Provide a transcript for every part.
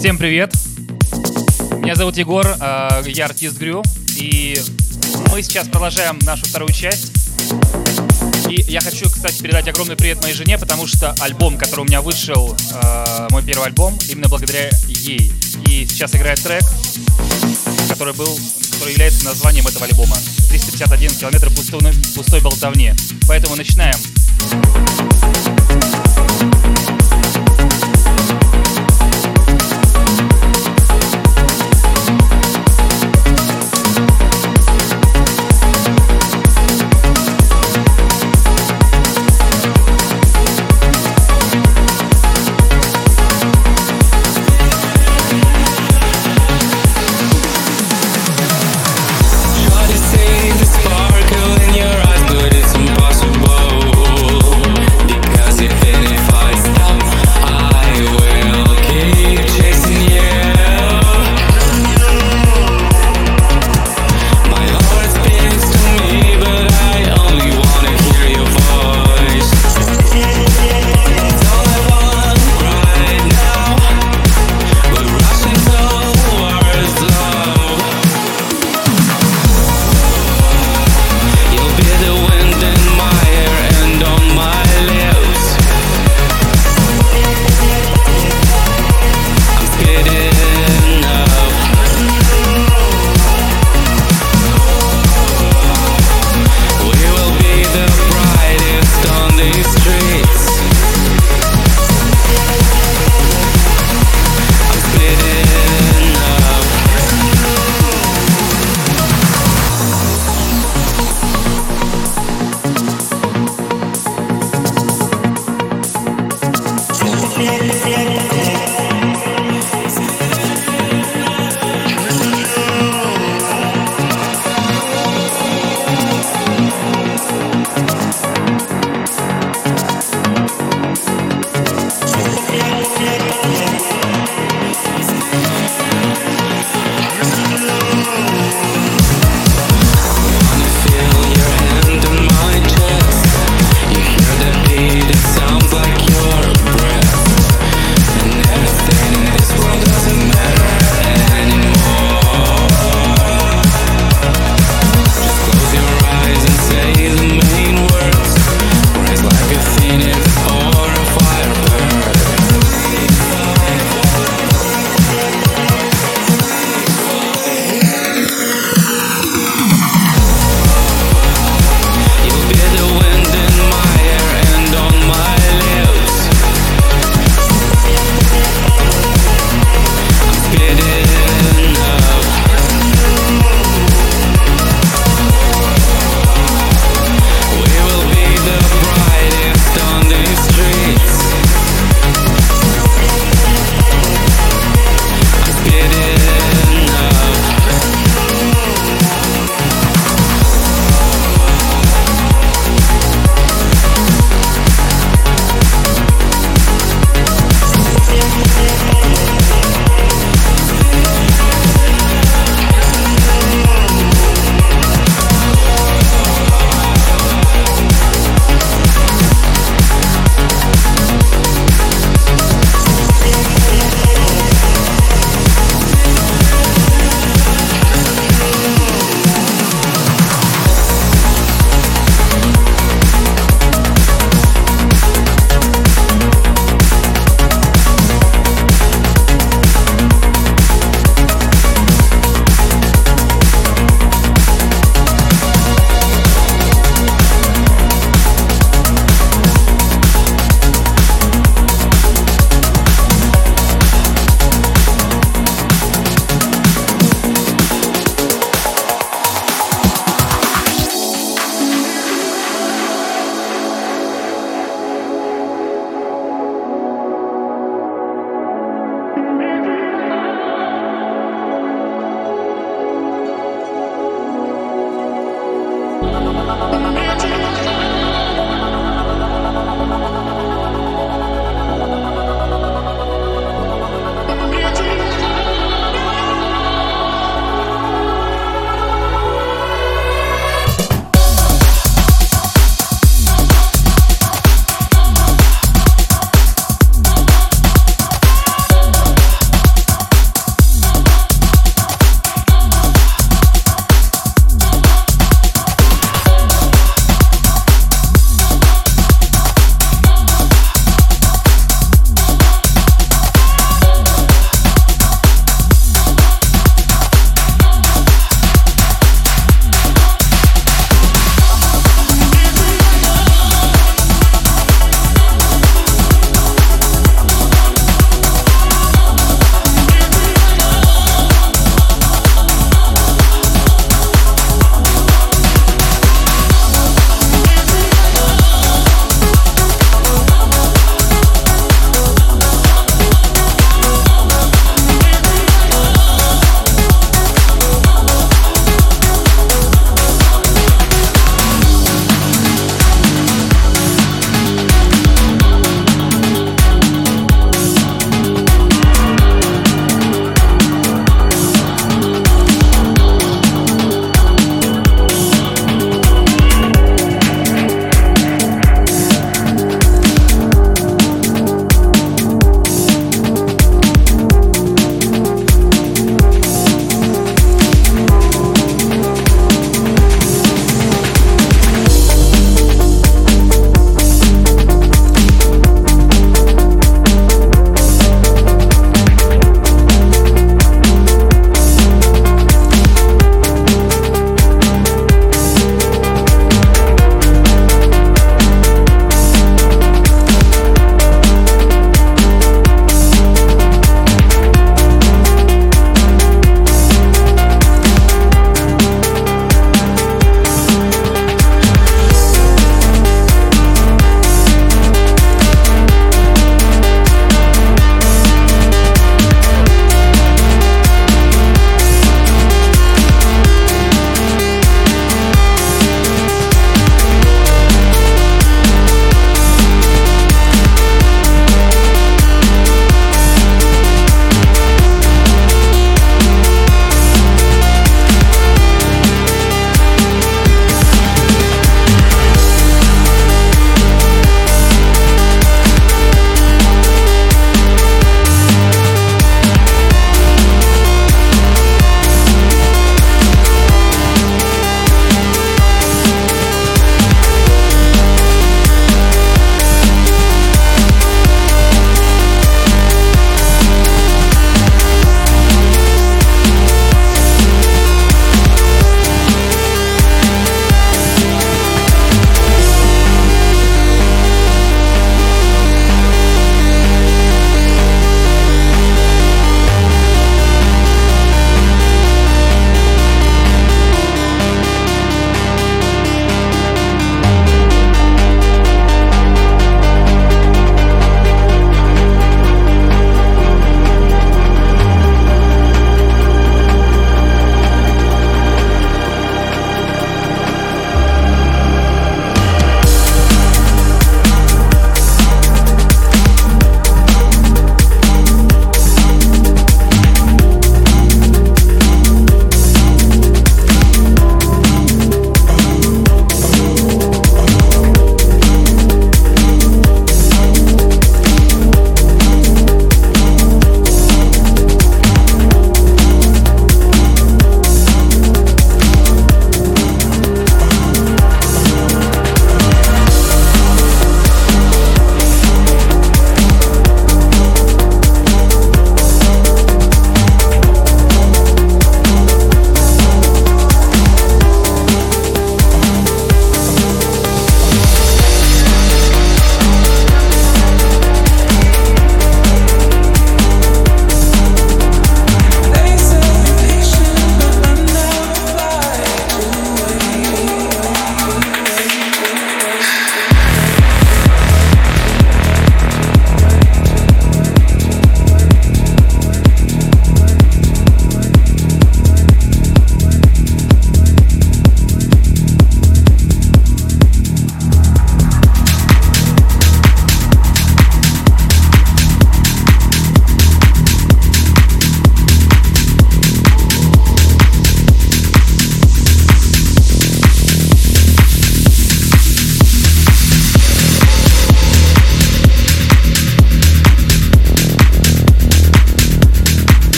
Всем привет! Меня зовут Егор, э, я артист Грю, и мы сейчас продолжаем нашу вторую часть. И я хочу, кстати, передать огромный привет моей жене, потому что альбом, который у меня вышел, э, мой первый альбом, именно благодаря ей. И сейчас играет трек, который был, который является названием этого альбома. 351 километр пустой, пустой болтовни. Поэтому начинаем.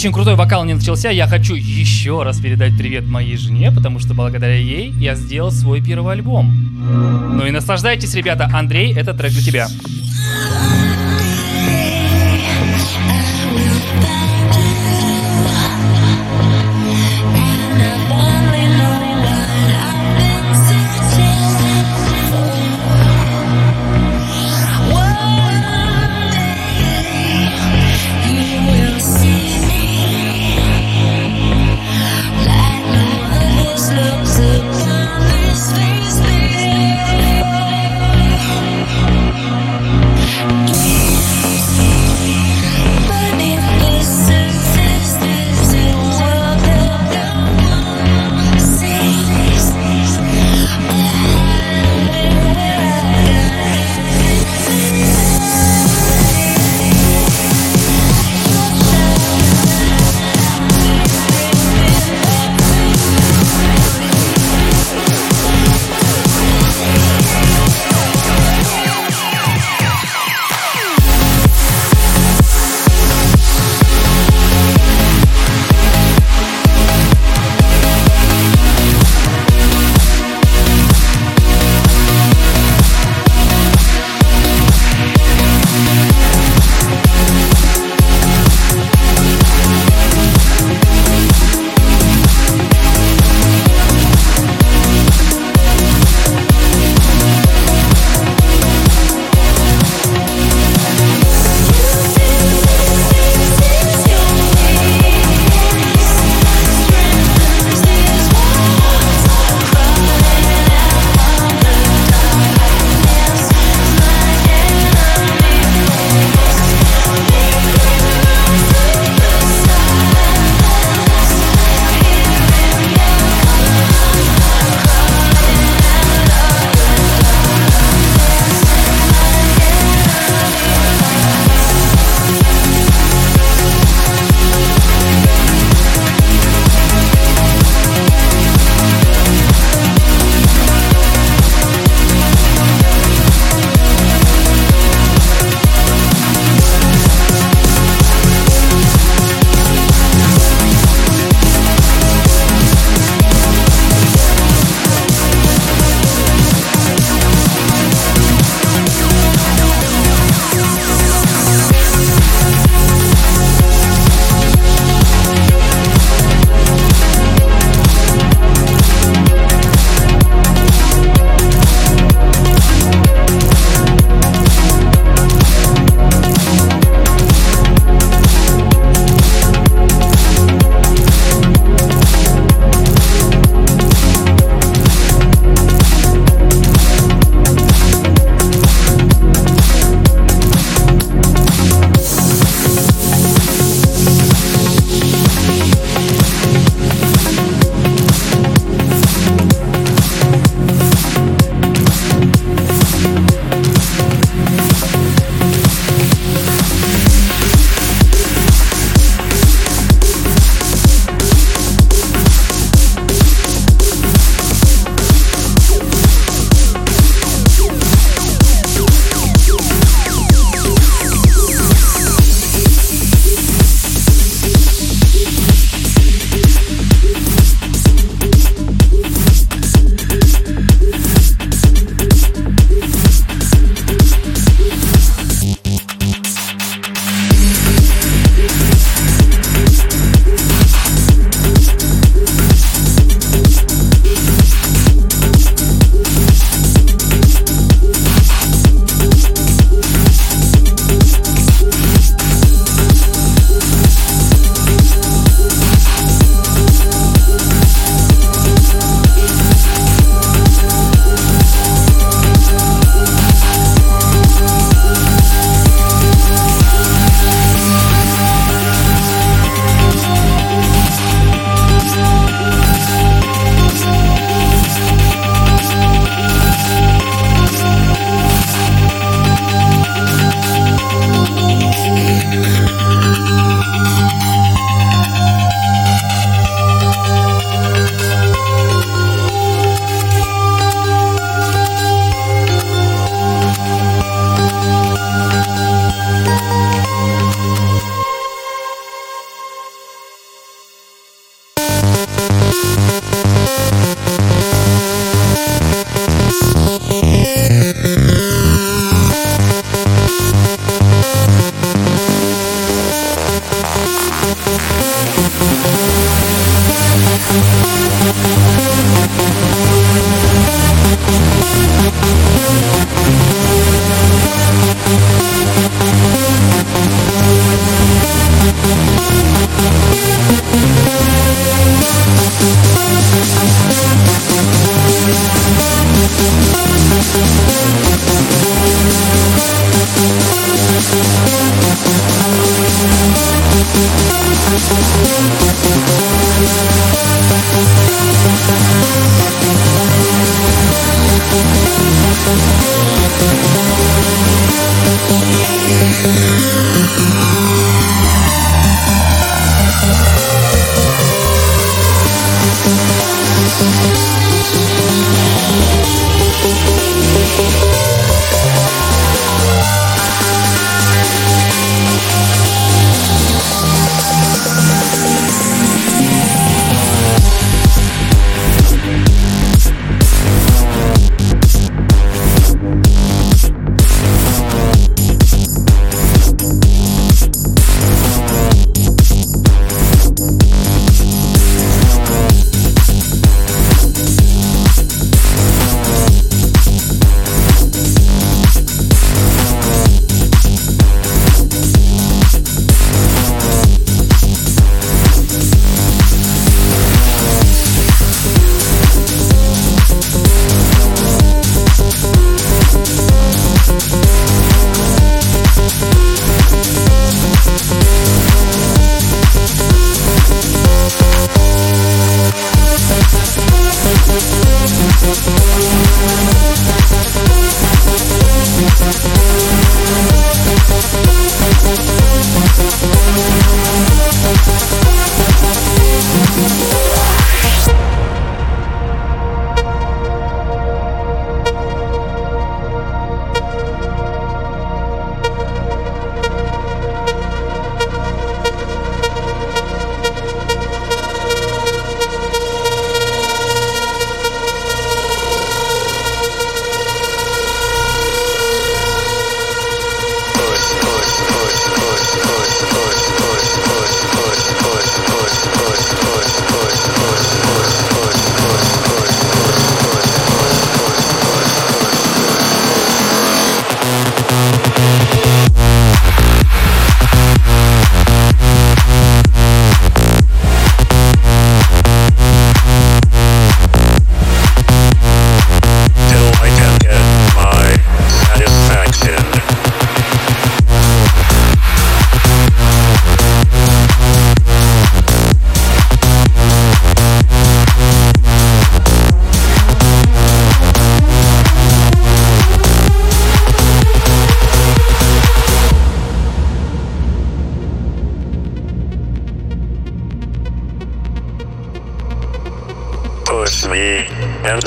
Очень крутой вокал не начался. Я хочу еще раз передать привет моей жене, потому что благодаря ей я сделал свой первый альбом. Ну и наслаждайтесь, ребята. Андрей, это трек для тебя.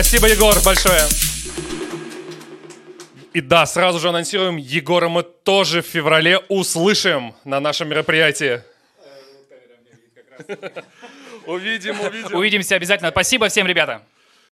Спасибо, Егор, большое. И да, сразу же анонсируем, Егора мы тоже в феврале услышим на нашем мероприятии. Увидим, увидим. Увидимся обязательно. Спасибо всем, ребята.